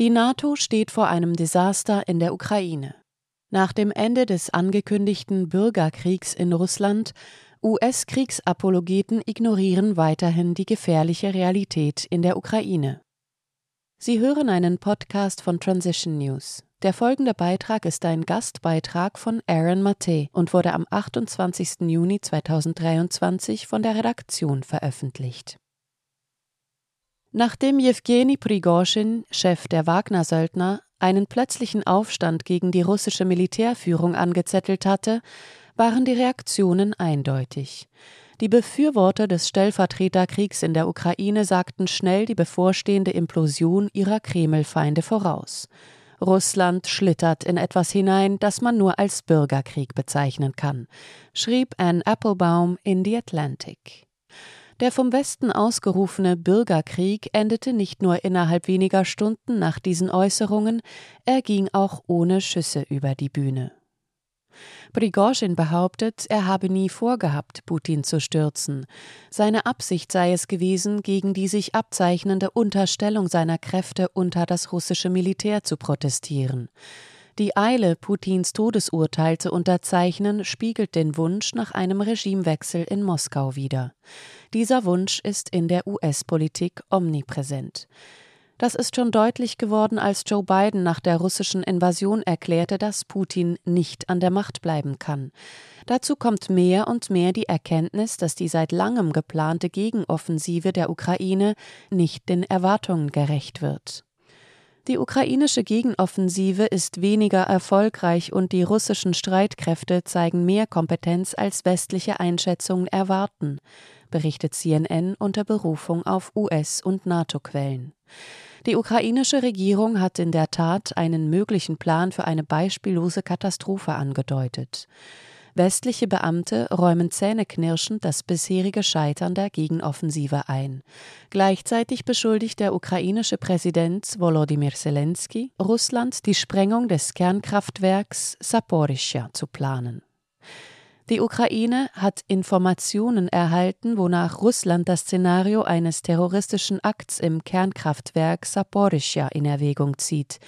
Die NATO steht vor einem Desaster in der Ukraine. Nach dem Ende des angekündigten Bürgerkriegs in Russland US-Kriegsapologeten ignorieren weiterhin die gefährliche Realität in der Ukraine. Sie hören einen Podcast von Transition News. Der folgende Beitrag ist ein Gastbeitrag von Aaron Matte und wurde am 28. Juni 2023 von der Redaktion veröffentlicht. Nachdem Jewgeni Prigozhin, Chef der Wagner-Söldner, einen plötzlichen Aufstand gegen die russische Militärführung angezettelt hatte, waren die Reaktionen eindeutig. Die Befürworter des Stellvertreterkriegs in der Ukraine sagten schnell die bevorstehende Implosion ihrer Kremlfeinde voraus. Russland schlittert in etwas hinein, das man nur als Bürgerkrieg bezeichnen kann, schrieb Anne Applebaum in The Atlantic. Der vom Westen ausgerufene Bürgerkrieg endete nicht nur innerhalb weniger Stunden nach diesen Äußerungen, er ging auch ohne Schüsse über die Bühne. Prigozhin behauptet, er habe nie vorgehabt, Putin zu stürzen. Seine Absicht sei es gewesen, gegen die sich abzeichnende Unterstellung seiner Kräfte unter das russische Militär zu protestieren. Die Eile, Putins Todesurteil zu unterzeichnen, spiegelt den Wunsch nach einem Regimewechsel in Moskau wider. Dieser Wunsch ist in der US-Politik omnipräsent. Das ist schon deutlich geworden, als Joe Biden nach der russischen Invasion erklärte, dass Putin nicht an der Macht bleiben kann. Dazu kommt mehr und mehr die Erkenntnis, dass die seit langem geplante Gegenoffensive der Ukraine nicht den Erwartungen gerecht wird. Die ukrainische Gegenoffensive ist weniger erfolgreich und die russischen Streitkräfte zeigen mehr Kompetenz als westliche Einschätzungen erwarten, berichtet CNN unter Berufung auf US- und NATO-Quellen. Die ukrainische Regierung hat in der Tat einen möglichen Plan für eine beispiellose Katastrophe angedeutet. Westliche Beamte räumen zähneknirschend das bisherige Scheitern der Gegenoffensive ein. Gleichzeitig beschuldigt der ukrainische Präsident Volodymyr Zelensky Russland, die Sprengung des Kernkraftwerks Saporischschja zu planen. Die Ukraine hat Informationen erhalten, wonach Russland das Szenario eines terroristischen Akts im Kernkraftwerk Saporischschja in Erwägung zieht,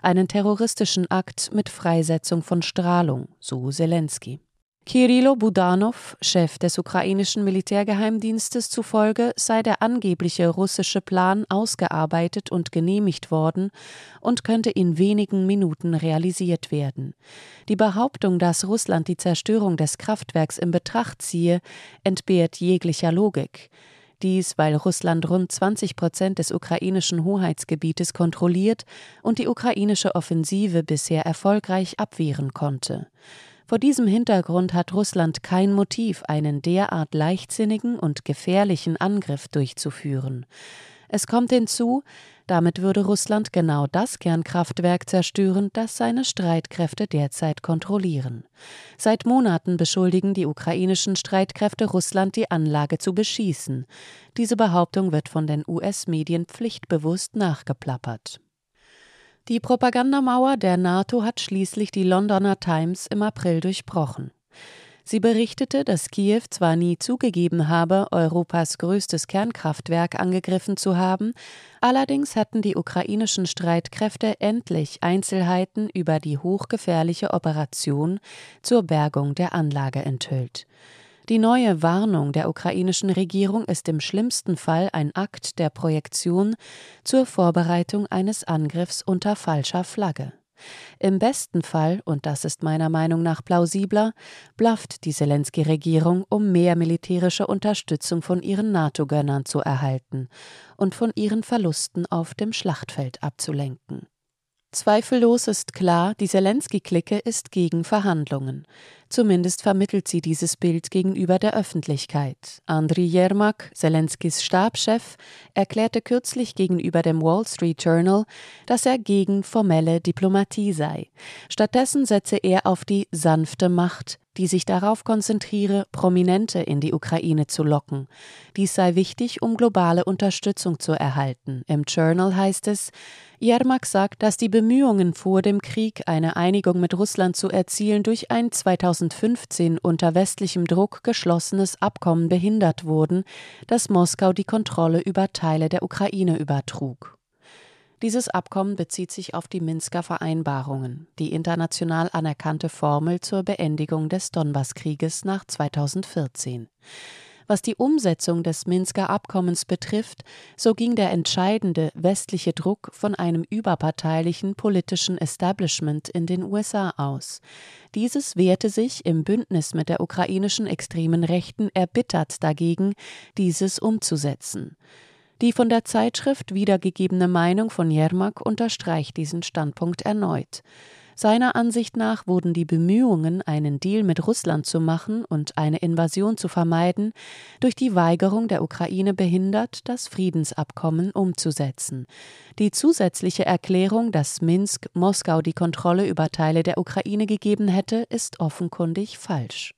einen terroristischen Akt mit Freisetzung von Strahlung, so Zelensky. Kirilo Budanov, Chef des ukrainischen Militärgeheimdienstes zufolge, sei der angebliche russische Plan ausgearbeitet und genehmigt worden und könnte in wenigen Minuten realisiert werden. Die Behauptung, dass Russland die Zerstörung des Kraftwerks in Betracht ziehe, entbehrt jeglicher Logik. Dies, weil Russland rund 20 Prozent des ukrainischen Hoheitsgebietes kontrolliert und die ukrainische Offensive bisher erfolgreich abwehren konnte. Vor diesem Hintergrund hat Russland kein Motiv, einen derart leichtsinnigen und gefährlichen Angriff durchzuführen. Es kommt hinzu, damit würde Russland genau das Kernkraftwerk zerstören, das seine Streitkräfte derzeit kontrollieren. Seit Monaten beschuldigen die ukrainischen Streitkräfte Russland, die Anlage zu beschießen. Diese Behauptung wird von den US-Medien pflichtbewusst nachgeplappert. Die Propagandamauer der NATO hat schließlich die Londoner Times im April durchbrochen. Sie berichtete, dass Kiew zwar nie zugegeben habe, Europas größtes Kernkraftwerk angegriffen zu haben, allerdings hätten die ukrainischen Streitkräfte endlich Einzelheiten über die hochgefährliche Operation zur Bergung der Anlage enthüllt. Die neue Warnung der ukrainischen Regierung ist im schlimmsten Fall ein Akt der Projektion zur Vorbereitung eines Angriffs unter falscher Flagge. Im besten Fall, und das ist meiner Meinung nach plausibler, blafft die Zelensky-Regierung, um mehr militärische Unterstützung von ihren NATO-Gönnern zu erhalten und von ihren Verlusten auf dem Schlachtfeld abzulenken. Zweifellos ist klar, die Zelensky-Clique ist gegen Verhandlungen. Zumindest vermittelt sie dieses Bild gegenüber der Öffentlichkeit. Andriy Yermak, Zelenskys Stabschef, erklärte kürzlich gegenüber dem Wall Street Journal, dass er gegen formelle Diplomatie sei. Stattdessen setze er auf die sanfte Macht, die sich darauf konzentriere, Prominente in die Ukraine zu locken. Dies sei wichtig, um globale Unterstützung zu erhalten. Im Journal heißt es, Jermak sagt, dass die Bemühungen vor dem Krieg, eine Einigung mit Russland zu erzielen, durch ein 2015 unter westlichem Druck geschlossenes Abkommen behindert wurden, das Moskau die Kontrolle über Teile der Ukraine übertrug. Dieses Abkommen bezieht sich auf die Minsker Vereinbarungen, die international anerkannte Formel zur Beendigung des Donbasskrieges nach 2014. Was die Umsetzung des Minsker Abkommens betrifft, so ging der entscheidende westliche Druck von einem überparteilichen politischen Establishment in den USA aus. Dieses wehrte sich im Bündnis mit der ukrainischen extremen Rechten erbittert dagegen, dieses umzusetzen. Die von der Zeitschrift wiedergegebene Meinung von Jermak unterstreicht diesen Standpunkt erneut. Seiner Ansicht nach wurden die Bemühungen, einen Deal mit Russland zu machen und eine Invasion zu vermeiden, durch die Weigerung der Ukraine behindert, das Friedensabkommen umzusetzen. Die zusätzliche Erklärung, dass Minsk Moskau die Kontrolle über Teile der Ukraine gegeben hätte, ist offenkundig falsch.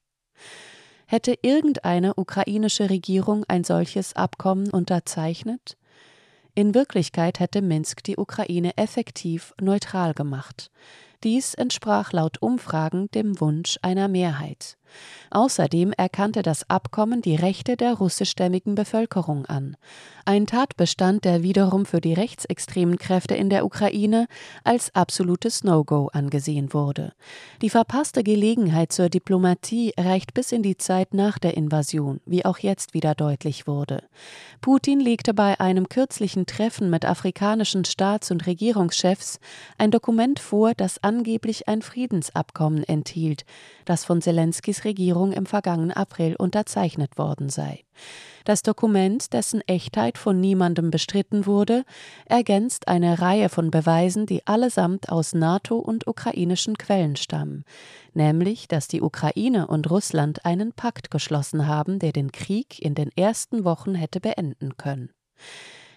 Hätte irgendeine ukrainische Regierung ein solches Abkommen unterzeichnet? In Wirklichkeit hätte Minsk die Ukraine effektiv neutral gemacht. Dies entsprach laut Umfragen dem Wunsch einer Mehrheit. Außerdem erkannte das Abkommen die Rechte der russischstämmigen Bevölkerung an, ein Tatbestand, der wiederum für die rechtsextremen Kräfte in der Ukraine als absolutes No-Go angesehen wurde. Die verpasste Gelegenheit zur Diplomatie reicht bis in die Zeit nach der Invasion, wie auch jetzt wieder deutlich wurde. Putin legte bei einem kürzlichen Treffen mit afrikanischen Staats- und Regierungschefs ein Dokument vor, das angeblich ein Friedensabkommen enthielt, das von Zelenskys Regierung im vergangenen April unterzeichnet worden sei. Das Dokument, dessen Echtheit von niemandem bestritten wurde, ergänzt eine Reihe von Beweisen, die allesamt aus NATO und ukrainischen Quellen stammen, nämlich, dass die Ukraine und Russland einen Pakt geschlossen haben, der den Krieg in den ersten Wochen hätte beenden können.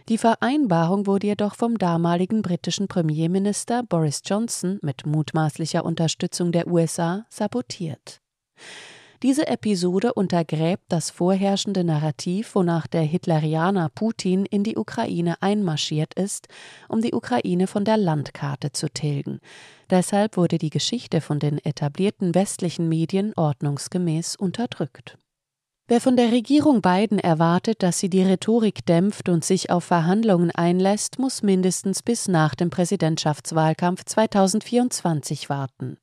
Die Vereinbarung wurde jedoch vom damaligen britischen Premierminister Boris Johnson mit mutmaßlicher Unterstützung der USA sabotiert. Diese Episode untergräbt das vorherrschende Narrativ, wonach der Hitlerianer Putin in die Ukraine einmarschiert ist, um die Ukraine von der Landkarte zu tilgen. Deshalb wurde die Geschichte von den etablierten westlichen Medien ordnungsgemäß unterdrückt. Wer von der Regierung Biden erwartet, dass sie die Rhetorik dämpft und sich auf Verhandlungen einlässt, muss mindestens bis nach dem Präsidentschaftswahlkampf 2024 warten.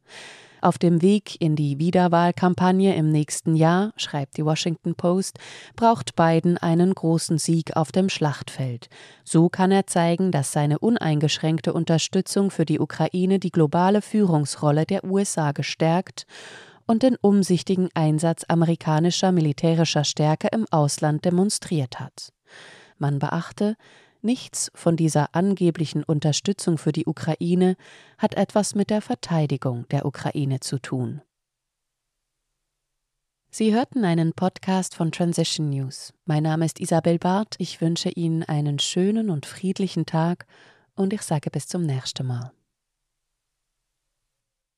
Auf dem Weg in die Wiederwahlkampagne im nächsten Jahr, schreibt die Washington Post, braucht Biden einen großen Sieg auf dem Schlachtfeld. So kann er zeigen, dass seine uneingeschränkte Unterstützung für die Ukraine die globale Führungsrolle der USA gestärkt und den umsichtigen Einsatz amerikanischer militärischer Stärke im Ausland demonstriert hat. Man beachte, nichts von dieser angeblichen Unterstützung für die Ukraine hat etwas mit der Verteidigung der Ukraine zu tun. Sie hörten einen Podcast von Transition News. Mein Name ist Isabel Barth. Ich wünsche Ihnen einen schönen und friedlichen Tag und ich sage bis zum nächsten Mal.